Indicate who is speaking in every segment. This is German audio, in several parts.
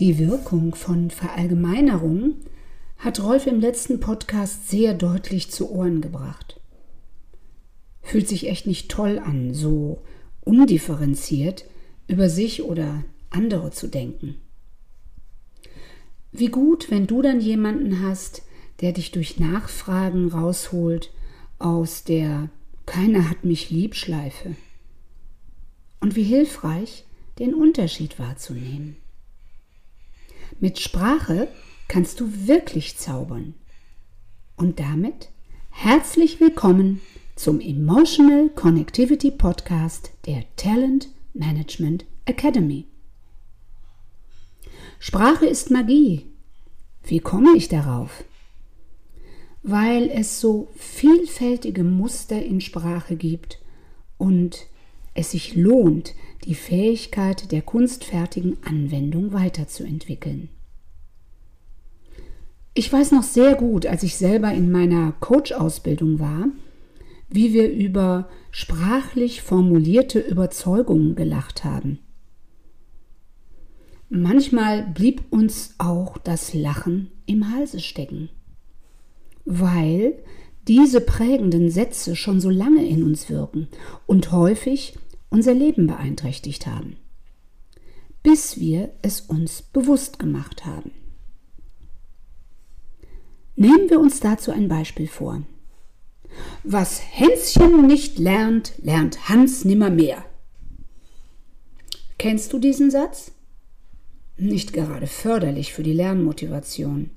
Speaker 1: Die Wirkung von Verallgemeinerung hat Rolf im letzten Podcast sehr deutlich zu Ohren gebracht. Fühlt sich echt nicht toll an, so undifferenziert über sich oder andere zu denken. Wie gut, wenn du dann jemanden hast, der dich durch Nachfragen rausholt aus der Keiner hat mich lieb Schleife. Und wie hilfreich, den Unterschied wahrzunehmen. Mit Sprache kannst du wirklich zaubern. Und damit herzlich willkommen zum Emotional Connectivity Podcast der Talent Management Academy. Sprache ist Magie. Wie komme ich darauf? Weil es so vielfältige Muster in Sprache gibt und es sich lohnt, die Fähigkeit der kunstfertigen Anwendung weiterzuentwickeln. Ich weiß noch sehr gut, als ich selber in meiner Coach-Ausbildung war, wie wir über sprachlich formulierte Überzeugungen gelacht haben. Manchmal blieb uns auch das Lachen im Halse stecken, weil diese prägenden Sätze schon so lange in uns wirken und häufig unser Leben beeinträchtigt haben, bis wir es uns bewusst gemacht haben. Nehmen wir uns dazu ein Beispiel vor. Was Hänschen nicht lernt, lernt Hans nimmermehr. Kennst du diesen Satz? Nicht gerade förderlich für die Lernmotivation.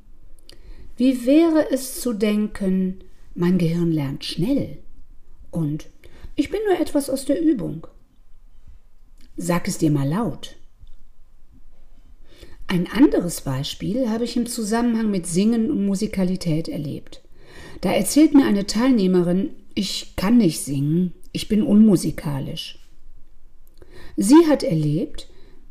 Speaker 1: Wie wäre es zu denken, mein Gehirn lernt schnell und ich bin nur etwas aus der Übung. Sag es dir mal laut. Ein anderes Beispiel habe ich im Zusammenhang mit Singen und Musikalität erlebt. Da erzählt mir eine Teilnehmerin, ich kann nicht singen, ich bin unmusikalisch. Sie hat erlebt,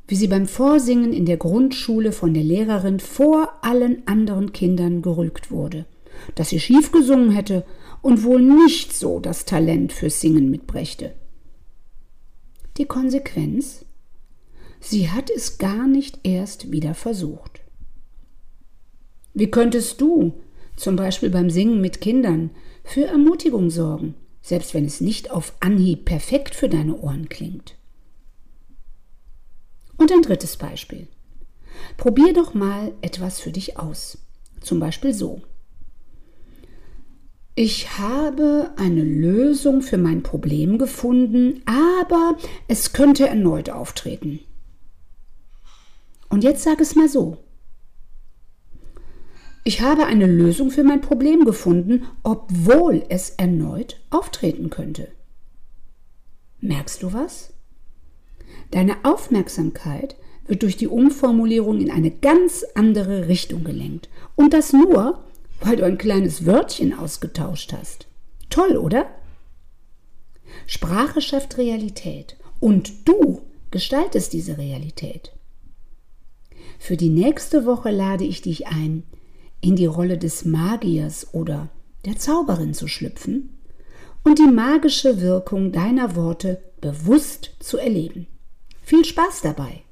Speaker 1: wie sie beim Vorsingen in der Grundschule von der Lehrerin vor allen anderen Kindern gerügt wurde, dass sie schief gesungen hätte und wohl nicht so das Talent fürs Singen mitbrächte. Die Konsequenz? Sie hat es gar nicht erst wieder versucht. Wie könntest du zum Beispiel beim Singen mit Kindern, für Ermutigung sorgen, selbst wenn es nicht auf Anhieb perfekt für deine Ohren klingt. Und ein drittes Beispiel. Probier doch mal etwas für dich aus. Zum Beispiel so. Ich habe eine Lösung für mein Problem gefunden, aber es könnte erneut auftreten. Und jetzt sag es mal so. Ich habe eine Lösung für mein Problem gefunden, obwohl es erneut auftreten könnte. Merkst du was? Deine Aufmerksamkeit wird durch die Umformulierung in eine ganz andere Richtung gelenkt. Und das nur, weil du ein kleines Wörtchen ausgetauscht hast. Toll, oder? Sprache schafft Realität und du gestaltest diese Realität. Für die nächste Woche lade ich dich ein, in die Rolle des Magiers oder der Zauberin zu schlüpfen und die magische Wirkung deiner Worte bewusst zu erleben. Viel Spaß dabei!